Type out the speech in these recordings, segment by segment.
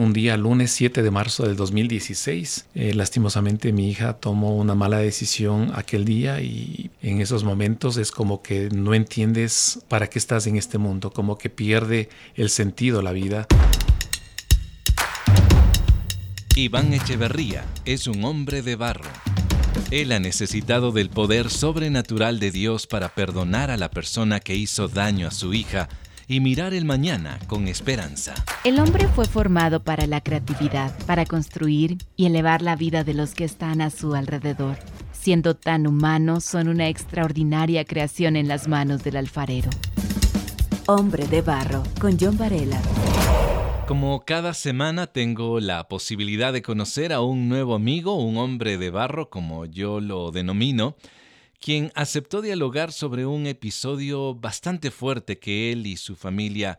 un día, lunes 7 de marzo del 2016. Eh, lastimosamente mi hija tomó una mala decisión aquel día y en esos momentos es como que no entiendes para qué estás en este mundo, como que pierde el sentido la vida. Iván Echeverría es un hombre de barro. Él ha necesitado del poder sobrenatural de Dios para perdonar a la persona que hizo daño a su hija y mirar el mañana con esperanza. El hombre fue formado para la creatividad, para construir y elevar la vida de los que están a su alrededor. Siendo tan humanos, son una extraordinaria creación en las manos del alfarero. Hombre de Barro, con John Varela. Como cada semana tengo la posibilidad de conocer a un nuevo amigo, un hombre de barro, como yo lo denomino, quien aceptó dialogar sobre un episodio bastante fuerte que él y su familia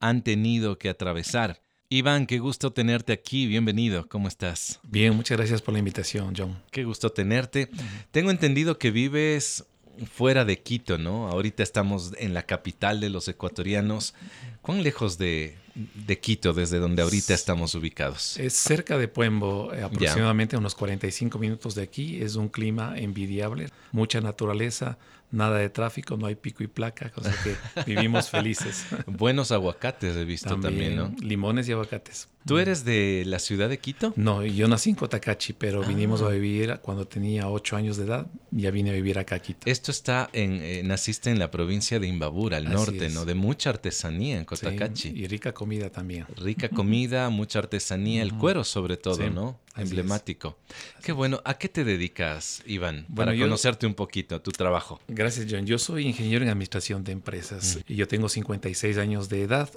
han tenido que atravesar. Iván, qué gusto tenerte aquí, bienvenido, ¿cómo estás? Bien, muchas gracias por la invitación, John. Qué gusto tenerte. Tengo entendido que vives fuera de Quito, ¿no? Ahorita estamos en la capital de los ecuatorianos. ¿Cuán lejos de, de Quito, desde donde ahorita estamos ubicados? Es cerca de Puembo, eh, aproximadamente unos 45 minutos de aquí. Es un clima envidiable, mucha naturaleza, nada de tráfico, no hay pico y placa, cosa que vivimos felices. Buenos aguacates he visto también, ¿no? Limones y aguacates. ¿Tú eres de la ciudad de Quito? No, yo nací en Cotacachi, pero vinimos a ah. vivir cuando tenía ocho años de edad, ya vine a vivir acá a Quito. Esto está en, eh, naciste en la provincia de Imbabura, al norte, ¿no? De mucha artesanía en Cotacachi. y rica comida también. Rica comida, mucha artesanía, el cuero sobre todo, ¿no? Emblemático. Qué bueno. ¿A qué te dedicas, Iván? para conocerte un poquito, tu trabajo. Gracias, John. Yo soy ingeniero en administración de empresas y yo tengo 56 años de edad.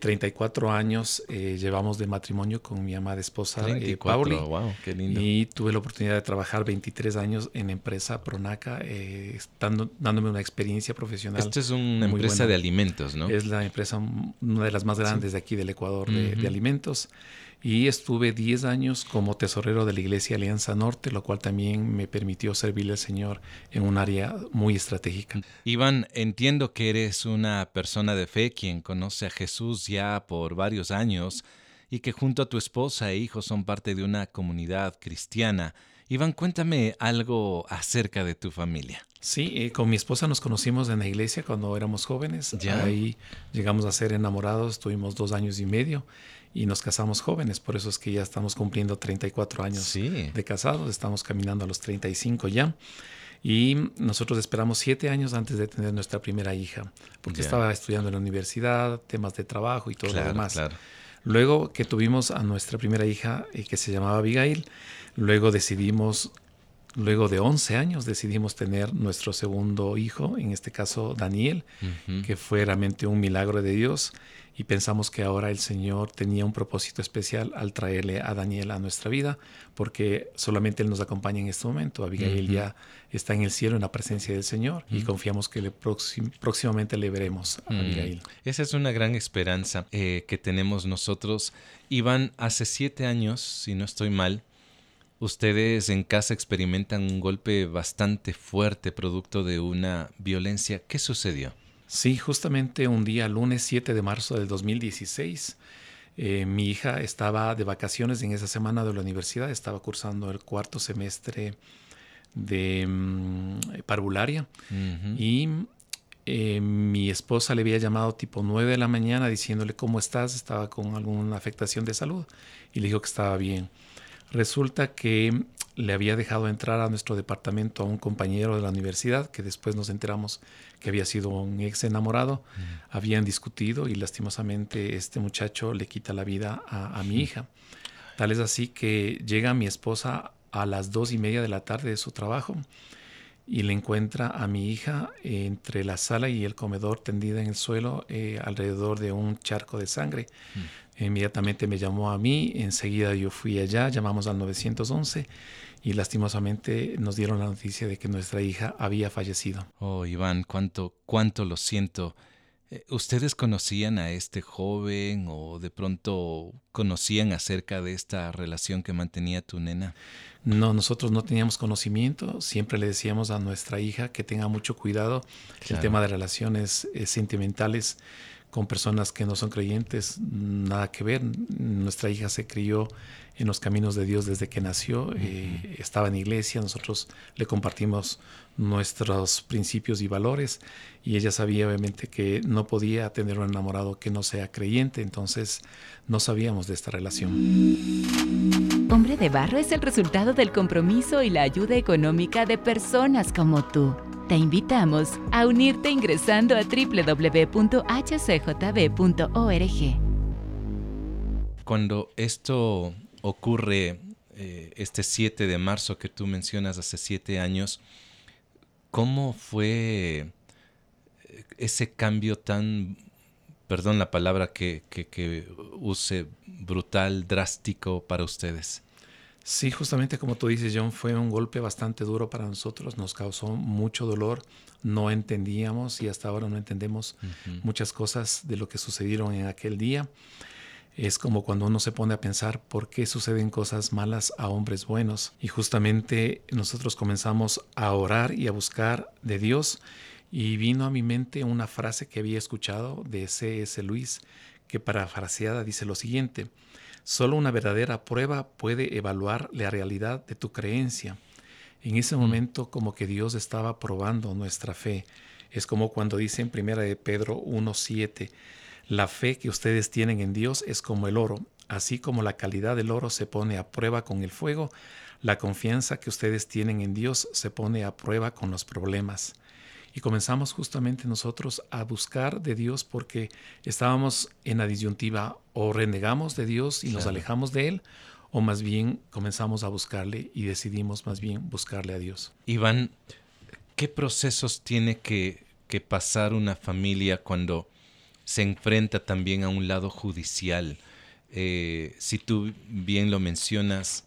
34 eh, años eh, llevamos de matrimonio con mi amada esposa, 34, eh, Pauli. Wow, qué lindo. Y tuve la oportunidad de trabajar 23 años en empresa Pronaca, dándome una experiencia profesional. Esto es una empresa de alimentos, ¿no? Es la empresa, una de las más grandes de aquí del Ecuador de, de alimentos y estuve 10 años como tesorero de la Iglesia Alianza Norte, lo cual también me permitió servirle al Señor en un área muy estratégica. Iván, entiendo que eres una persona de fe quien conoce a Jesús ya por varios años y que junto a tu esposa e hijos son parte de una comunidad cristiana. Iván, cuéntame algo acerca de tu familia. Sí, eh, con mi esposa nos conocimos en la iglesia cuando éramos jóvenes. ¿Ya? Ahí llegamos a ser enamorados, tuvimos dos años y medio y nos casamos jóvenes, por eso es que ya estamos cumpliendo 34 años de casados, estamos caminando a los 35 ya. Y nosotros esperamos siete años antes de tener nuestra primera hija, porque estaba estudiando en la universidad, temas de trabajo y todo lo demás. Luego que tuvimos a nuestra primera hija, eh, que se llamaba Abigail, luego decidimos, luego de 11 años, decidimos tener nuestro segundo hijo, en este caso Daniel, que fue realmente un milagro de Dios y pensamos que ahora el Señor tenía un propósito especial al traerle a Daniel a nuestra vida, porque solamente Él nos acompaña en este momento. Abigail ya está en el cielo en la presencia del Señor y confiamos que le próximamente le veremos a Abigail. Esa es una gran esperanza eh, que tenemos nosotros. Iván, hace siete años, si no estoy mal, Ustedes en casa experimentan un golpe bastante fuerte producto de una violencia. ¿Qué sucedió? Sí, justamente un día, lunes 7 de marzo del 2016, eh, mi hija estaba de vacaciones en esa semana de la universidad, estaba cursando el cuarto semestre de mm, parvularia y eh, mi esposa le había llamado tipo 9 de la mañana diciéndole cómo estás, estaba con alguna afectación de salud y le dijo que estaba bien. Resulta que le había dejado entrar a nuestro departamento a un compañero de la universidad, que después nos enteramos que había sido un ex enamorado. Mm. Habían discutido y lastimosamente este muchacho le quita la vida a, mi hija. Tal es así que llega mi esposa a las dos y media de la tarde de su trabajo y le encuentra a mi hija entre la sala y el comedor tendida en el suelo eh, alrededor de un charco de sangre. Mm. Inmediatamente me llamó a mí, enseguida yo fui allá, llamamos al 911 y lastimosamente nos dieron la noticia de que nuestra hija había fallecido. Oh, Iván, cuánto, cuánto lo siento. Eh, ¿Ustedes conocían a este joven o de pronto conocían acerca de esta relación que mantenía tu nena? No, nosotros no teníamos conocimiento. Siempre le decíamos a nuestra hija que tenga mucho cuidado. El tema de relaciones eh, sentimentales con personas que no son creyentes, nada que ver. Nuestra hija se crió en los caminos de Dios desde que nació, eh, estaba en iglesia, nosotros le compartimos nuestros principios y valores y ella sabía obviamente que no podía tener un enamorado que no sea creyente, entonces no sabíamos de esta relación. Hombre de Barro es el resultado del compromiso y la ayuda económica de personas como tú. Te invitamos a unirte ingresando a www.hcjb.org. Cuando esto ocurre, eh, este 7 de marzo que tú mencionas hace siete años, ¿cómo fue eh, ese cambio tan, perdón la palabra que, que use, brutal, drástico para ustedes? Sí, justamente como tú dices, John, fue un golpe bastante duro para nosotros, nos causó mucho dolor, no entendíamos y hasta ahora no entendemos muchas cosas de lo que sucedieron en aquel día. Es como cuando uno se pone a pensar por qué suceden cosas malas a hombres buenos. Y justamente nosotros comenzamos a orar y a buscar de Dios y vino a mi mente una frase que había escuchado de C.S. Luis que parafraseada dice lo siguiente, Solo una verdadera prueba puede evaluar la realidad de tu creencia. En ese mm. momento como que Dios estaba probando nuestra fe. Es como cuando dice en primera de Pedro 1:7, la fe que ustedes tienen en Dios es como el oro, así como la calidad del oro se pone a prueba con el fuego, la confianza que ustedes tienen en Dios se pone a prueba con los problemas. Y comenzamos justamente nosotros a buscar de Dios porque estábamos en la disyuntiva o renegamos de Dios y nos alejamos de Él o más bien comenzamos a buscarle y decidimos más bien buscarle a Dios. Iván, ¿qué procesos tiene que, que pasar una familia cuando se enfrenta también a un lado judicial? Eh, si tú bien lo mencionas,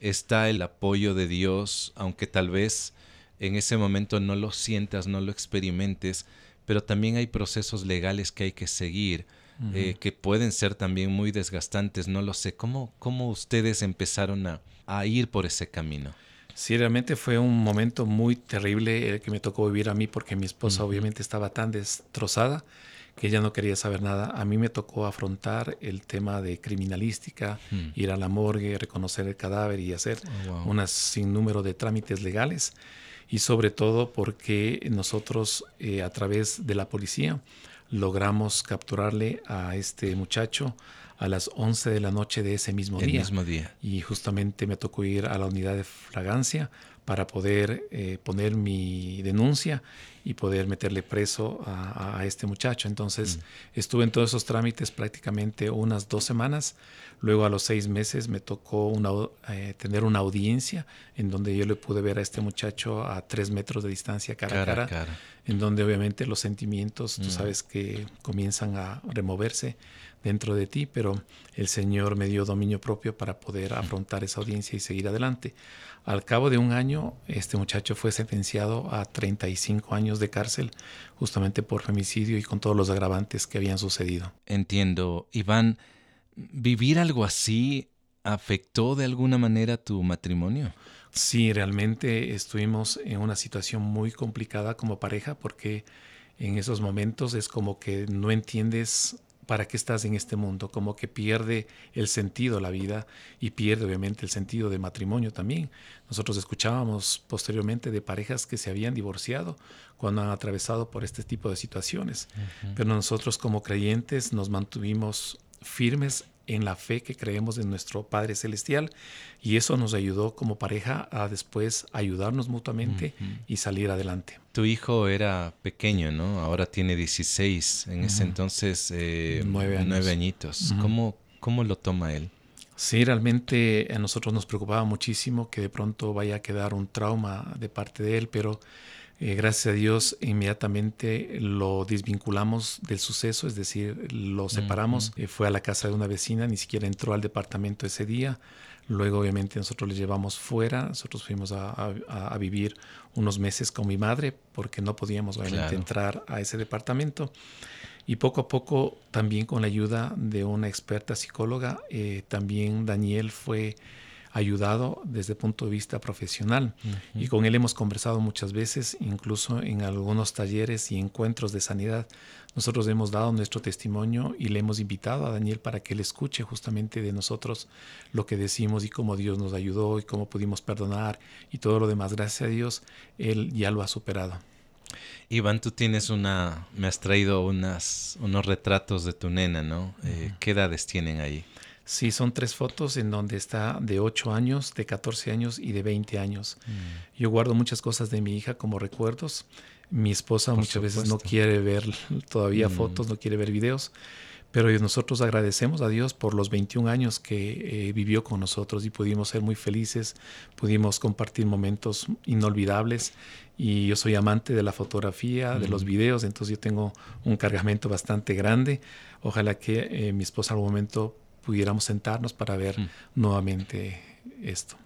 está el apoyo de Dios, aunque tal vez en ese momento no lo sientas, no lo experimentes, pero también hay procesos legales que hay que seguir, eh, que pueden ser también muy desgastantes, no lo sé. ¿Cómo, cómo ustedes empezaron a, a, ir por ese camino? Sí, realmente fue un momento muy terrible el que me tocó vivir a mí porque mi esposa obviamente estaba tan destrozada que ella no quería saber nada. A mí me tocó afrontar el tema de criminalística, ir a la morgue, reconocer el cadáver y hacer oh, un sinnúmero de trámites legales y sobre todo porque nosotros eh, a través de la policía logramos capturarle a este muchacho a las 11 de la noche de ese mismo El día. mismo día. Y justamente me tocó ir a la unidad de fragancia para poder eh, poner mi denuncia y poder meterle preso a, este muchacho. Entonces mm. estuve en todos esos trámites prácticamente unas dos semanas. Luego a los seis meses me tocó una, eh, tener una audiencia en donde yo le pude ver a este muchacho a tres metros de distancia cara, a cara, en donde obviamente los sentimientos, tú mm. sabes que comienzan a removerse dentro de ti, pero el Señor me dio dominio propio para poder afrontar esa audiencia y seguir adelante. Al cabo de un año, este muchacho fue sentenciado a 35 años de cárcel, justamente por femicidio y con todos los agravantes que habían sucedido. Entiendo. Iván, ¿vivir algo así afectó de alguna manera tu matrimonio? Sí, realmente estuvimos en una situación muy complicada como pareja porque en esos momentos es como que no entiendes para qué estás en este mundo, como que pierde el sentido la vida y pierde obviamente el sentido de matrimonio también. Nosotros escuchábamos posteriormente de parejas que se habían divorciado cuando han atravesado por este tipo de situaciones, pero nosotros como creyentes nos mantuvimos firmes en la fe que creemos en nuestro Padre Celestial y eso nos ayudó como pareja a después ayudarnos mutuamente y salir adelante. Tu hijo era pequeño, ¿no? Ahora tiene 16, en ese entonces eh, nueve, añitos. ¿Cómo, ¿Cómo lo toma él? Sí, realmente a nosotros nos preocupaba muchísimo que de pronto vaya a quedar un trauma de parte de él, pero eh, gracias a Dios, inmediatamente lo desvinculamos del suceso, es decir, lo separamos. Eh, fue a la casa de una vecina, ni siquiera entró al departamento ese día. Luego, obviamente, nosotros le llevamos fuera. Nosotros fuimos a, vivir unos meses con mi madre porque no podíamos, obviamente, entrar a ese departamento. Y poco a poco, también con la ayuda de una experta psicóloga, eh, también Daniel fue ayudado desde el punto de vista profesional. Y con él hemos conversado muchas veces, incluso en algunos talleres y encuentros de sanidad. Nosotros hemos dado nuestro testimonio y le hemos invitado a Daniel para que él escuche justamente de nosotros lo que decimos y cómo Dios nos ayudó y cómo pudimos perdonar y todo lo demás. Gracias a Dios, él ya lo ha superado. Iván, tú tienes una, me has traído unas, unos retratos de tu nena, ¿no? Eh, ¿Qué edades tienen ahí? Sí, son tres fotos en donde está de 8 años, de 14 años y de 20 años. Mm. Yo guardo muchas cosas de mi hija como recuerdos. Mi esposa muchas veces no quiere ver todavía mm. fotos, no quiere ver videos, pero nosotros agradecemos a Dios por los 21 años que eh, vivió con nosotros y pudimos ser muy felices, pudimos compartir momentos inolvidables y yo soy amante de la fotografía, de los mm. videos, entonces yo tengo un cargamento bastante grande. Ojalá que eh, mi esposa algún momento pudiéramos sentarnos para ver mm. nuevamente esto.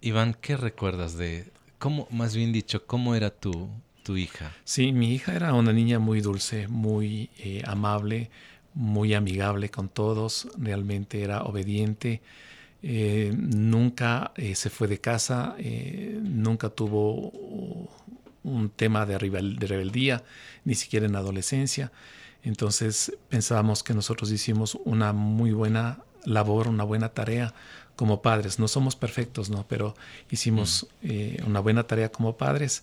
Iván, ¿qué recuerdas de, cómo, más bien dicho, cómo era tu, tu hija? Sí, mi hija era una niña muy dulce, muy eh, amable, muy amigable con todos, realmente era obediente. Eh, nunca eh, se fue de casa, nunca tuvo un tema de, de, rebeldía, ni siquiera en adolescencia. Entonces pensábamos que nosotros hicimos una muy buena labor, una buena tarea como padres. No somos perfectos, ¿no? Pero hicimos eh, una buena tarea como padres.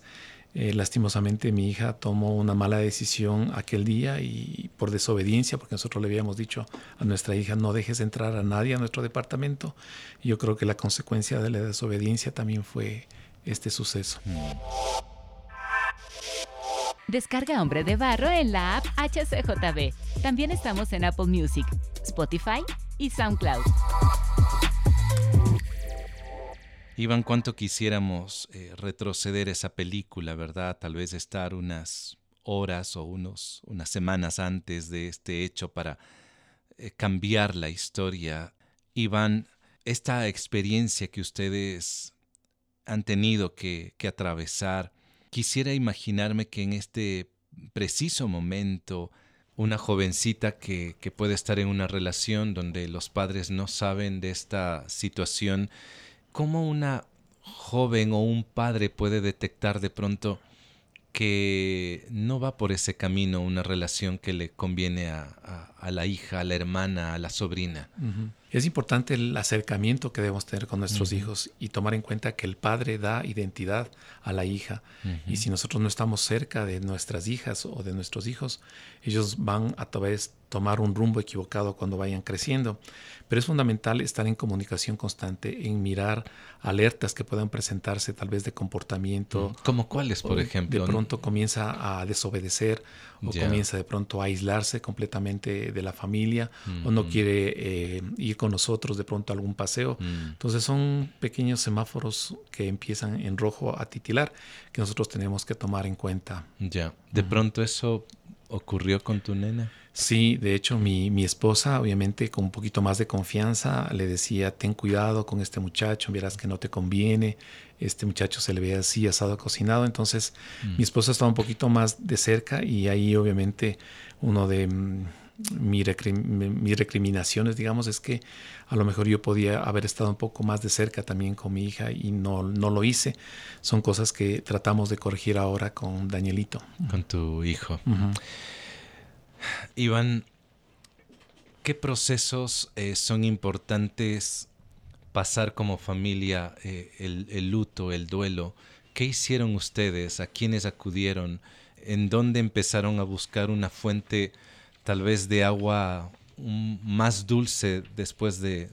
Eh, lastimosamente mi hija tomó una mala decisión aquel día y por desobediencia, porque nosotros le habíamos dicho a nuestra hija no dejes entrar a nadie a nuestro departamento. Y yo creo que la consecuencia de la desobediencia también fue este suceso. Descarga Hombre de Barro en la app HCJB. También estamos en Apple Music, Spotify y SoundCloud. Iván, cuánto quisiéramos eh, retroceder esa película, ¿verdad? Tal vez estar unas horas o unos, unas semanas antes de este hecho para eh, cambiar la historia. Iván, esta experiencia que ustedes han tenido que atravesar, Quisiera imaginarme que en este preciso momento una jovencita que, que, puede estar en una relación donde los padres no saben de esta situación, ¿cómo una joven o un padre puede detectar de pronto que no va por ese camino una relación que le conviene a, la hija, a la hermana, a la sobrina? Es importante el acercamiento que debemos tener con nuestros hijos y tomar en cuenta que el padre da identidad a la hija. Y si nosotros no estamos cerca de nuestras hijas o de nuestros hijos, ellos van a través tomar un rumbo equivocado cuando vayan creciendo. Pero es fundamental estar en comunicación constante, en mirar alertas que puedan presentarse tal vez de comportamiento. ¿Como cuáles, por ejemplo? De pronto comienza a desobedecer o comienza de pronto a aislarse completamente de la familia o no quiere eh, ir con nosotros de pronto a algún paseo. Mm. Entonces son pequeños semáforos que empiezan en rojo a titilar que nosotros tenemos que tomar en cuenta. Ya, de pronto eso ocurrió con tu nena. Sí, de hecho mi, mi, esposa, obviamente con un poquito más de confianza, le decía, ten cuidado con este muchacho, verás que no te conviene, este muchacho se le ve así, asado, cocinado. Entonces mm. mi esposa estaba un poquito más de cerca y ahí obviamente uno de mm, mis recriminaciones, digamos, es que a lo mejor yo podía haber estado un poco más de cerca también con mi hija y no, no lo hice. Son cosas que tratamos de corregir ahora con Danielito. Con tu hijo. Iván, ¿qué procesos eh, son importantes pasar como familia eh, el, luto, el duelo? ¿Qué hicieron ustedes? ¿A quiénes acudieron? ¿En dónde empezaron a buscar una fuente tal vez de agua más dulce después de,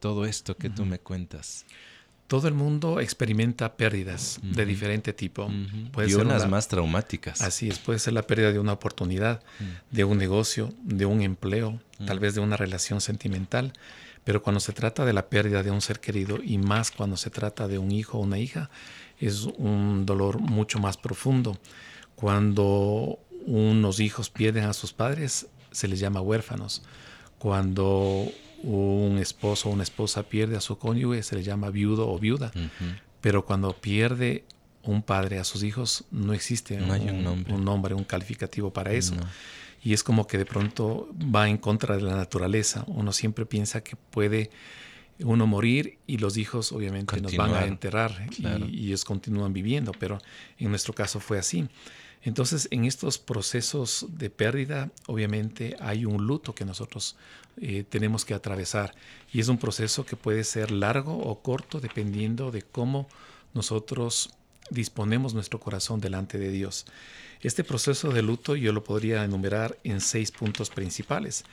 todo esto que tú me cuentas? Todo el mundo experimenta pérdidas de diferente tipo. y unas más traumáticas. Así es, puede ser la pérdida de una oportunidad, de un negocio, de un empleo, tal vez de una relación sentimental. Pero cuando se trata de la pérdida de un ser querido y más cuando se trata de un hijo o una hija, es un dolor mucho más profundo. Cuando unos hijos pierden a sus padres, se les llama huérfanos. Cuando un esposo o una esposa pierde a su cónyuge, se le llama viudo o viuda. Pero cuando pierde un padre a sus hijos, no existe un, nombre. un, calificativo para eso. Y es como que de pronto va en contra de la naturaleza. Uno siempre piensa que puede uno morir y los hijos obviamente nos van a enterrar y, ellos continúan viviendo, pero en nuestro caso fue así. Entonces, en estos procesos de pérdida, obviamente hay un luto que nosotros eh, tenemos que atravesar y es un proceso que puede ser largo o corto dependiendo de cómo nosotros disponemos nuestro corazón delante de Dios. Este proceso de luto yo lo podría enumerar en seis puntos principales.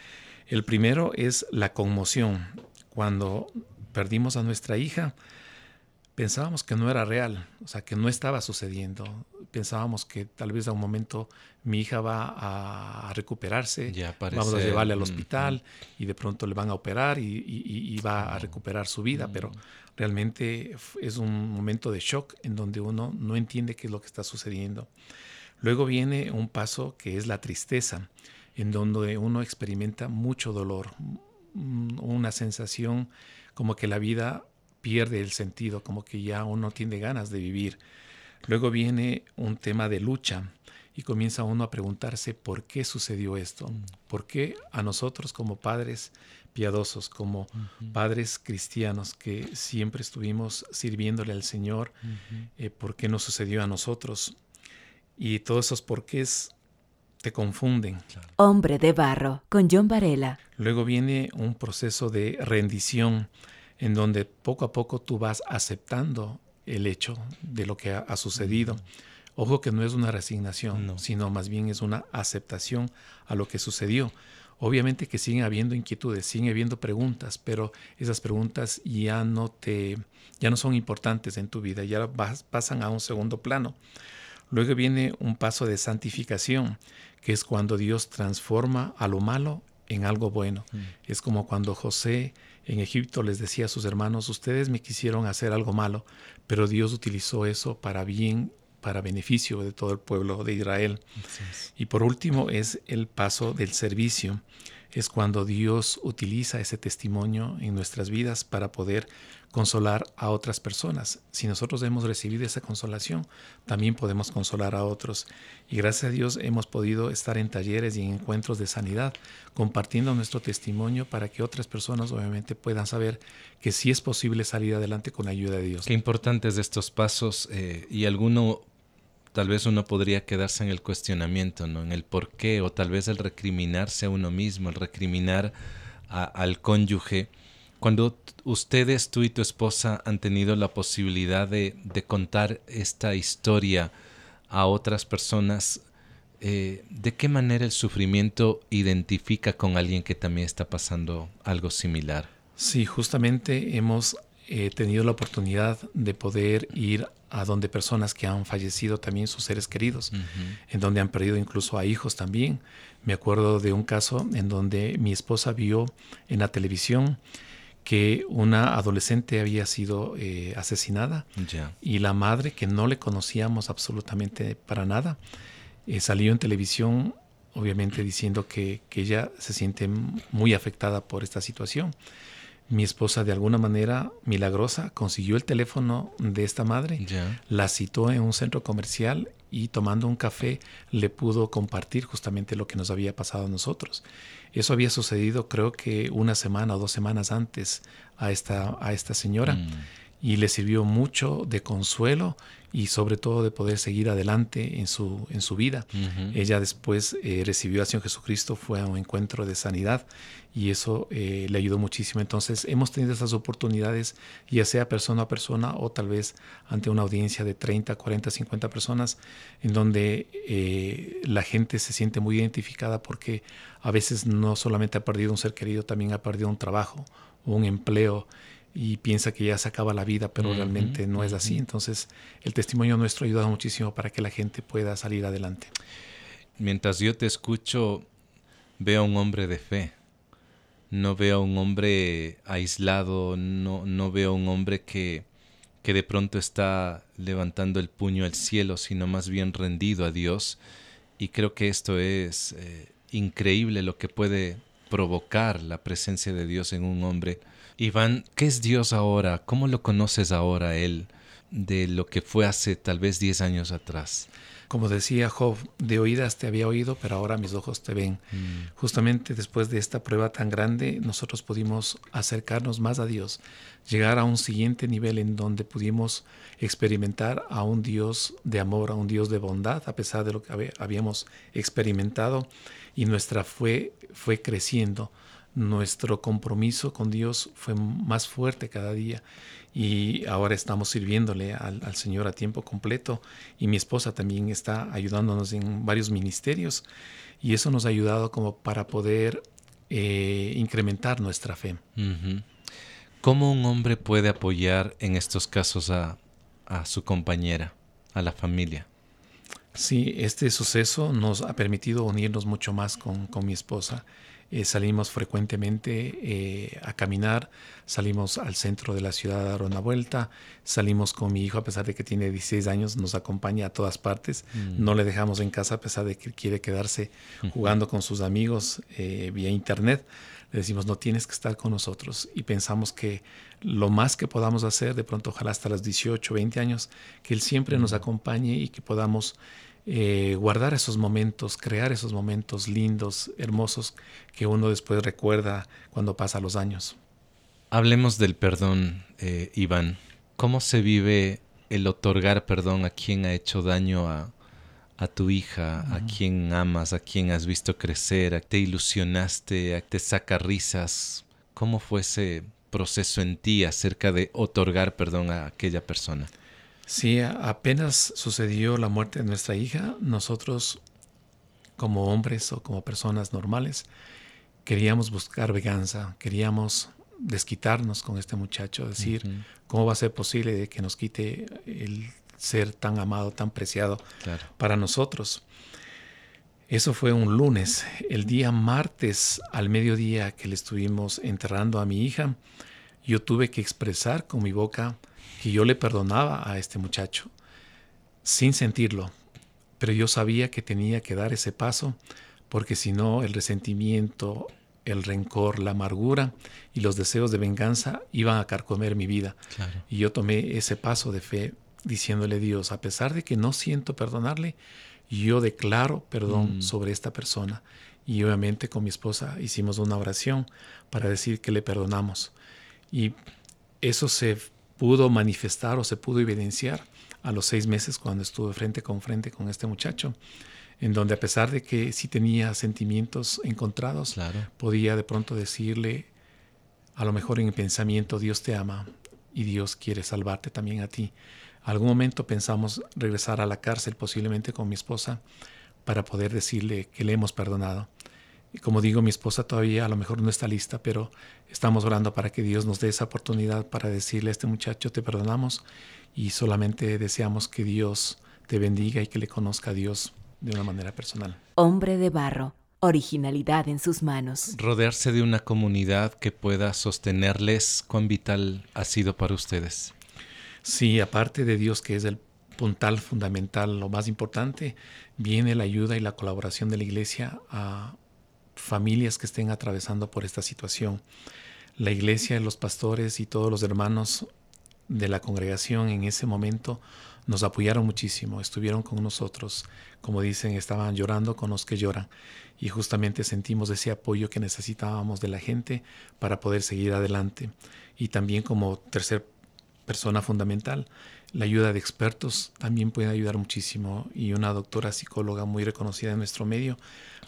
El primero es la conmoción. Cuando perdimos a nuestra hija, pensábamos que no era real, o sea, que no estaba sucediendo. Pensábamos que tal vez a un momento mi hija va a recuperarse, vamos a llevarle al hospital mm. y de pronto le van a operar y, va a recuperar su vida, pero mm. realmente es un momento de shock en donde uno no entiende qué es lo que está sucediendo. Luego viene un paso que es la tristeza en donde uno experimenta mucho dolor, una sensación como que la vida pierde el sentido, como que ya uno tiene ganas de vivir. Luego viene un tema de lucha y comienza uno a preguntarse por qué sucedió esto, mm. por qué a nosotros como padres piadosos, como padres cristianos que siempre estuvimos sirviéndole al Señor, eh, por qué nos sucedió a nosotros. Y todos esos porqués te confunden. Hombre de barro, con John Varela. Luego viene un proceso de rendición en donde poco a poco tú vas aceptando el hecho de lo que ha, sucedido. Ojo que no es una resignación, sino más bien es una aceptación a lo que sucedió. Obviamente que siguen habiendo inquietudes, siguen habiendo preguntas, pero esas preguntas ya no te ya no son importantes en tu vida, ya pasan a un segundo plano. Luego viene un paso de santificación, que es cuando Dios transforma a lo malo en algo bueno. Mm. Es como cuando José en Egipto les decía a sus hermanos, ustedes me quisieron hacer algo malo, pero Dios utilizó eso para bien, para beneficio de todo el pueblo de Israel. Y por último es el paso del servicio. Es cuando Dios utiliza ese testimonio en nuestras vidas para poder consolar a otras personas. Si nosotros hemos recibido esa consolación, también podemos consolar a otros. Y gracias a Dios hemos podido estar en talleres y en encuentros de sanidad, compartiendo nuestro testimonio para que otras personas obviamente puedan saber que sí es posible salir adelante con la ayuda de Dios. Qué importantes estos pasos eh, y alguno tal vez uno podría quedarse en el cuestionamiento, ¿no? En el por qué o tal vez el recriminarse a uno mismo, el recriminar al cónyuge cuando ustedes, tú y tu esposa, han tenido la posibilidad de, contar esta historia a otras personas, eh, ¿de qué manera el sufrimiento identifica con alguien que también está pasando algo similar? Sí, justamente hemos eh, tenido la oportunidad de poder ir a donde personas que han fallecido también sus seres queridos, en donde han perdido incluso a hijos también. Me acuerdo de un caso en donde mi esposa vio en la televisión que una adolescente había sido eh, asesinada y la madre, que no le conocíamos absolutamente para nada, eh, salió en televisión obviamente diciendo que, ella se siente muy afectada por esta situación. Mi esposa de alguna manera milagrosa consiguió el teléfono de esta madre, la citó en un centro comercial y tomando un café le pudo compartir justamente lo que nos había pasado a nosotros. Eso había sucedido creo que una semana o dos semanas antes a esta, a esta señora mm. Y le sirvió mucho de consuelo y sobre todo de poder seguir adelante en su, en su vida. Ella después eh, recibió a Señor Jesucristo, fue a un encuentro de sanidad y eso eh, le ayudó muchísimo. Entonces hemos tenido esas oportunidades, ya sea persona a persona o tal vez ante una audiencia de 30, 40, 50 personas, en donde eh, la gente se siente muy identificada porque a veces no solamente ha perdido un ser querido, también ha perdido un trabajo, un empleo y piensa que ya se acaba la vida, pero realmente no es así. Entonces, el testimonio nuestro ha ayudado muchísimo para que la gente pueda salir adelante. Mientras yo te escucho, veo a un hombre de fe. No veo a un hombre aislado, no, no veo a un hombre que, que de pronto está levantando el puño al cielo, sino más bien rendido a Dios. Y creo que esto es eh, increíble lo que puede provocar la presencia de Dios en un hombre Iván, ¿qué es Dios ahora? ¿Cómo lo conoces ahora Él? de lo que fue hace tal vez 10 años atrás. Como decía Job, de oídas te había oído, pero ahora mis ojos te ven. Mm. Justamente después de esta prueba tan grande, nosotros pudimos acercarnos más a Dios, llegar a un siguiente nivel en donde pudimos experimentar a un Dios de amor, a un Dios de bondad, a pesar de lo que habíamos experimentado, y nuestra fe fue creciendo nuestro compromiso con Dios fue más fuerte cada día y ahora estamos sirviéndole al, Señor a tiempo completo y mi esposa también está ayudándonos en varios ministerios y eso nos ha ayudado como para poder eh, incrementar nuestra fe. ¿Cómo un hombre puede apoyar en estos casos a, a su compañera, a la familia? Sí, este suceso nos ha permitido unirnos mucho más con, con mi esposa. Eh, salimos frecuentemente eh, a caminar, salimos al centro de la ciudad a dar una vuelta, salimos con mi hijo a pesar de que tiene 16 años, nos acompaña a todas partes, mm. no le dejamos en casa a pesar de que quiere quedarse jugando con sus amigos eh, vía internet. Le decimos, no tienes que estar con nosotros y pensamos que lo más que podamos hacer, de pronto ojalá hasta los 18, 20 años, que Él siempre nos mm. acompañe y que podamos eh, guardar esos momentos, crear esos momentos lindos, hermosos, que uno después recuerda cuando pasa los años. Hablemos del perdón, eh, Iván. ¿Cómo se vive el otorgar perdón a quien ha hecho daño a, tu hija, a quien amas, a quien has visto crecer, a te ilusionaste, a te saca risas? ¿Cómo fue ese proceso en ti acerca de otorgar perdón a aquella persona? Sí, apenas sucedió la muerte de nuestra hija, nosotros como hombres o como personas normales queríamos buscar venganza, queríamos desquitarnos con este muchacho, decir, ¿cómo va a ser posible que nos quite el ser tan amado, tan preciado para nosotros? Eso fue un lunes. El día martes al mediodía que le estuvimos enterrando a mi hija, yo tuve que expresar con mi boca que yo le perdonaba a este muchacho sin sentirlo, pero yo sabía que tenía que dar ese paso porque si no el resentimiento, el rencor, la amargura y los deseos de venganza iban a carcomer mi vida. Y yo tomé ese paso de fe diciéndole a Dios, a pesar de que no siento perdonarle, yo declaro perdón mm. sobre esta persona. Y obviamente con mi esposa hicimos una oración para decir que le perdonamos. Y eso se pudo manifestar o se pudo evidenciar a los seis meses cuando estuve frente con frente con este muchacho, en donde a pesar de que sí tenía sentimientos encontrados, podía de pronto decirle, a lo mejor en el pensamiento, Dios te ama y Dios quiere salvarte también a ti. Algún momento pensamos regresar a la cárcel posiblemente con mi esposa para poder decirle que le hemos perdonado. Y como digo, mi esposa todavía a lo mejor no está lista, pero estamos orando para que Dios nos dé esa oportunidad para decirle a este muchacho, te perdonamos y solamente deseamos que Dios te bendiga y que le conozca a Dios de una manera personal. Hombre de barro, originalidad en sus manos. Rodearse de una comunidad que pueda sostenerles, ¿cuán vital ha sido para ustedes? Sí, aparte de Dios que es el puntal fundamental, lo más importante, viene la ayuda y la colaboración de la iglesia a familias que estén atravesando por esta situación. La iglesia, los pastores y todos los hermanos de la congregación en ese momento nos apoyaron muchísimo, estuvieron con nosotros, como dicen, estaban llorando con los que lloran y justamente sentimos ese apoyo que necesitábamos de la gente para poder seguir adelante. Y también como tercer persona fundamental, la ayuda de expertos también puede ayudar muchísimo y una doctora psicóloga muy reconocida en nuestro medio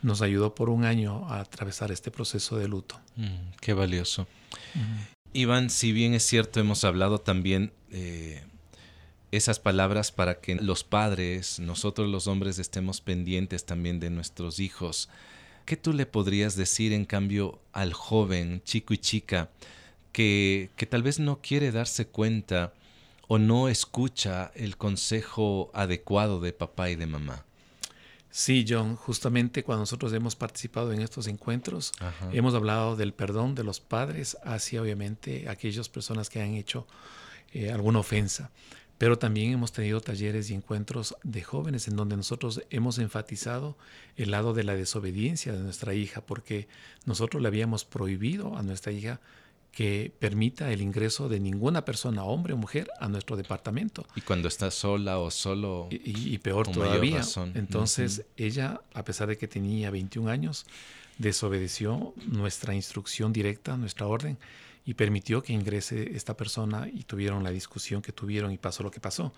nos ayudó por un año a atravesar este proceso de luto. Mm, qué valioso. Iván, si bien es cierto, hemos hablado también eh, esas palabras para que los padres, nosotros los hombres, estemos pendientes también de nuestros hijos. ¿Qué tú le podrías decir en cambio al joven, chico y chica, que, que tal vez no quiere darse cuenta o no escucha el consejo adecuado de papá y de mamá? Sí, John, justamente cuando nosotros hemos participado en estos encuentros, hemos hablado del perdón de los padres hacia obviamente aquellas personas que han hecho eh, alguna ofensa. Pero también hemos tenido talleres y encuentros de jóvenes en donde nosotros hemos enfatizado el lado de la desobediencia de nuestra hija, porque nosotros le habíamos prohibido a nuestra hija que permita el ingreso de ninguna persona, hombre o mujer, a nuestro departamento. Y cuando está sola o solo. Y, peor todavía. Entonces, ella, a pesar de que tenía 21 años, desobedeció nuestra instrucción directa, nuestra orden, y permitió que ingrese esta persona y tuvieron la discusión que tuvieron y pasó lo que pasó.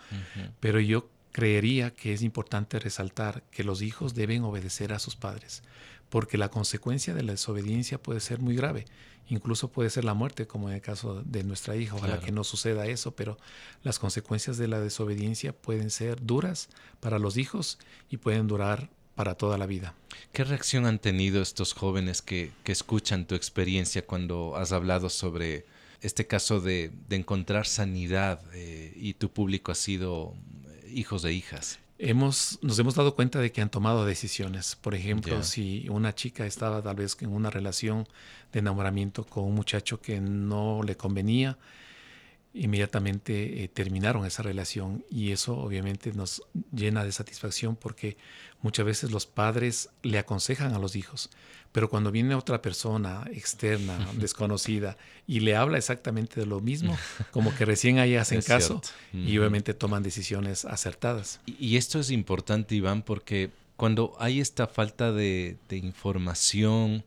Pero yo creería que es importante resaltar que los hijos deben obedecer a sus padres, porque la consecuencia de la desobediencia puede ser muy grave incluso puede ser la muerte, como en el caso de nuestra hija. Ojalá que no suceda eso, pero las consecuencias de la desobediencia pueden ser duras para los hijos y pueden durar para toda la vida. ¿Qué reacción han tenido estos jóvenes que, escuchan tu experiencia cuando has hablado sobre este caso de, encontrar sanidad eh, y tu público ha sido eh, hijos e hijas? Hemos, nos hemos dado cuenta de que han tomado decisiones. Por ejemplo, si una chica estaba tal vez en una relación de enamoramiento con un muchacho que no le convenía, inmediatamente eh, terminaron esa relación y eso obviamente nos llena de satisfacción porque muchas veces los padres le aconsejan a los hijos, pero cuando viene otra persona externa, desconocida, y le habla exactamente de lo mismo, como que recién ahí hacen caso y obviamente toman decisiones acertadas. Y esto es importante, Iván, porque cuando hay esta falta de, de información,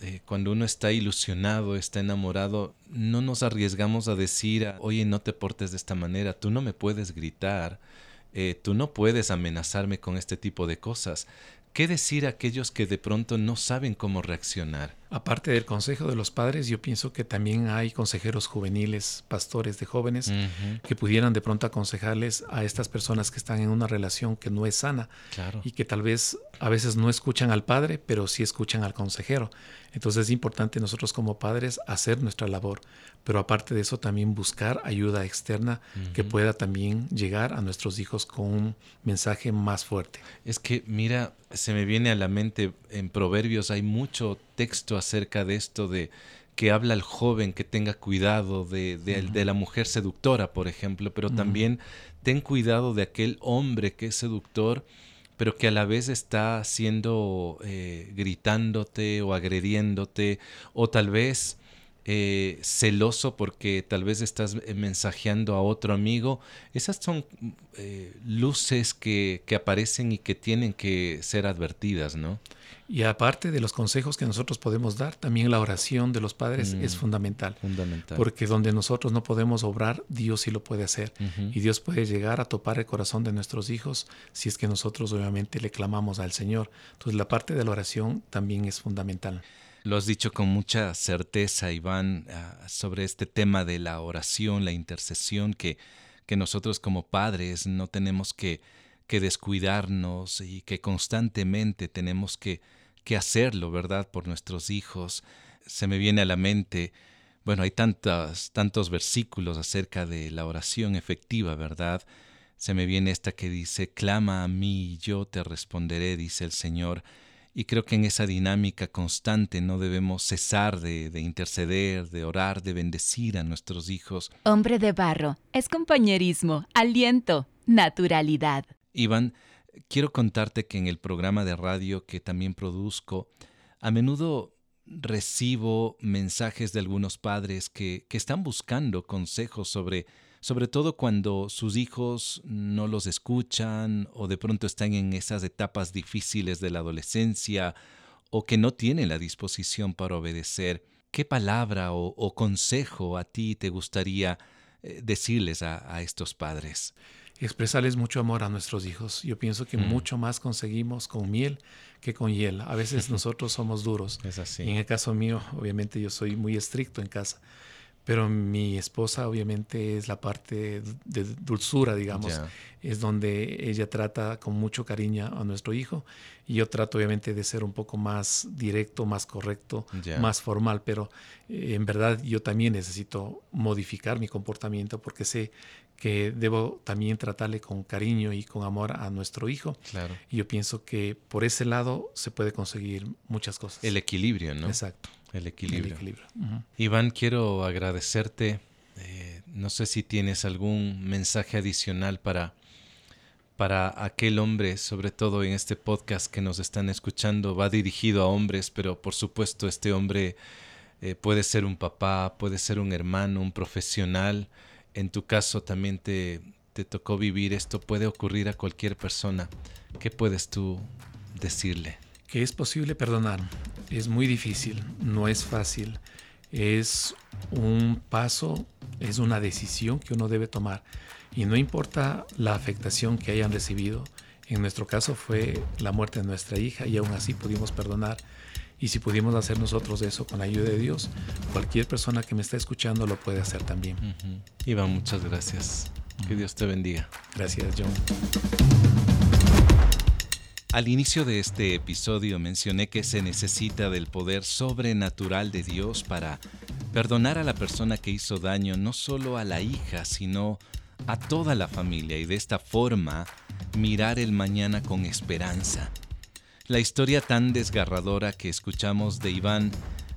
eh, cuando uno está ilusionado, está enamorado, no nos arriesgamos a decir, oye, no te portes de esta manera, tú no me puedes gritar, eh, tú no puedes amenazarme con este tipo de cosas. ¿Qué decir a aquellos que de pronto no saben cómo reaccionar? Aparte del consejo de los padres, yo pienso que también hay consejeros juveniles, pastores de jóvenes, que pudieran de pronto aconsejarles a estas personas que están en una relación que no es sana y que tal vez a veces no escuchan al padre, pero sí escuchan al consejero. Entonces es importante nosotros como padres hacer nuestra labor, pero aparte de eso también buscar ayuda externa que pueda también llegar a nuestros hijos con un mensaje más fuerte. Es que mira, se me viene a la mente en Proverbios hay mucho texto acerca de esto de que habla al joven que tenga cuidado de, de, la mujer seductora, por ejemplo, pero también ten cuidado de aquel hombre que es seductor, pero que a la vez está haciendo, eh, gritándote o agrediéndote, o tal vez eh, celoso porque tal vez estás mensajeando a otro amigo. Esas son eh, luces que, que aparecen y que tienen que ser advertidas, ¿no? Y aparte de los consejos que nosotros podemos dar, también la oración de los padres es mm, fundamental. Fundamental. Porque donde nosotros no podemos obrar, Dios sí lo puede hacer. Y Dios puede llegar a topar el corazón de nuestros hijos si es que nosotros obviamente le clamamos al Señor. Entonces la parte de la oración también es fundamental. Lo has dicho con mucha certeza, Iván, ah, sobre este tema de la oración, la intercesión, que, que nosotros como padres no tenemos que, que descuidarnos y que constantemente tenemos que que hacerlo, ¿verdad? Por nuestros hijos. Se me viene a la mente, bueno, hay tantos, tantos versículos acerca de la oración efectiva, ¿verdad? Se me viene esta que dice, clama a mí y yo te responderé, dice el Señor. Y creo que en esa dinámica constante no debemos cesar de, de, interceder, de orar, de bendecir a nuestros hijos. Hombre de barro, es compañerismo, aliento, naturalidad. Iván, quiero contarte que en el programa de radio que también produzco, a menudo recibo mensajes de algunos padres que, que están buscando consejos sobre, sobre todo cuando sus hijos no los escuchan o de pronto están en esas etapas difíciles de la adolescencia o que no tienen la disposición para obedecer. ¿Qué palabra o, consejo a ti te gustaría eh, decirles a estos padres? Expresarles mucho amor a nuestros hijos. Yo pienso que mm. mucho más conseguimos con miel que con hiel. A veces nosotros somos duros. Es así. en el caso mío, obviamente yo soy muy estricto en casa. Pero mi esposa obviamente es la parte de dulzura, digamos. Es donde ella trata con mucho cariño a nuestro hijo y yo trato obviamente de ser un poco más directo, más correcto, más formal, pero eh, en verdad yo también necesito modificar mi comportamiento porque sé que debo también tratarle con cariño y con amor a nuestro hijo. Claro. Y yo pienso que por ese lado se puede conseguir muchas cosas. El equilibrio, ¿no? Exacto. El equilibrio. Iván, quiero agradecerte. Eh, no sé si tienes algún mensaje adicional para, para aquel hombre, sobre todo en este podcast que nos están escuchando. Va dirigido a hombres, pero por supuesto este hombre eh, puede ser un papá, puede ser un hermano, un profesional. En tu caso también te, te tocó vivir esto, puede ocurrir a cualquier persona. ¿Qué puedes tú decirle? Que es posible perdonar. Es muy difícil, no es fácil. Es un paso, es una decisión que uno debe tomar. Y no importa la afectación que hayan recibido. En nuestro caso fue la muerte de nuestra hija y aún así pudimos perdonar. Y si pudimos hacer nosotros eso con la ayuda de Dios, cualquier persona que me está escuchando lo puede hacer también. Iván, muchas gracias. Que Dios te bendiga. Gracias, John. Al inicio de este episodio mencioné que se necesita del poder sobrenatural de Dios para perdonar a la persona que hizo daño no solo a la hija, sino a toda la familia y de esta forma mirar el mañana con esperanza. La historia tan desgarradora que escuchamos de Iván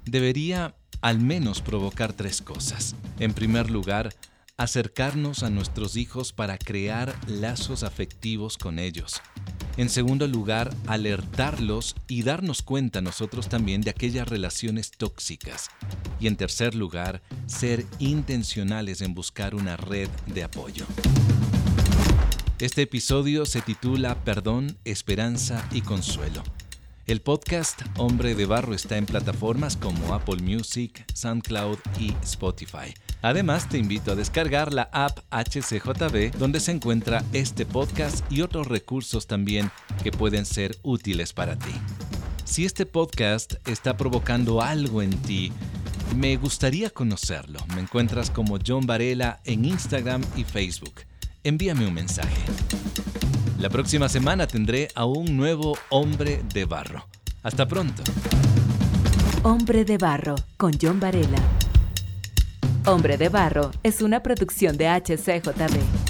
debería al menos provocar tres cosas. En primer lugar, acercarnos a nuestros hijos para crear lazos afectivos con ellos. En segundo lugar, alertarlos y darnos cuenta nosotros también de aquellas relaciones tóxicas. Y en tercer lugar, ser intencionales en buscar una red de apoyo. Este episodio se titula Perdón, Esperanza y Consuelo. El podcast Hombre de Barro está en plataformas como Apple Music, SoundCloud y Spotify. Además, te invito a descargar la app HCJB donde se encuentra este podcast y otros recursos también que pueden ser útiles para ti. Si este podcast está provocando algo en ti, me gustaría conocerlo. Me encuentras como John Varela en Instagram y Facebook envíame un mensaje. La próxima semana tendré a un nuevo hombre de barro. Hasta pronto. Hombre de barro con John Varela. Hombre de barro es una producción de HCJB.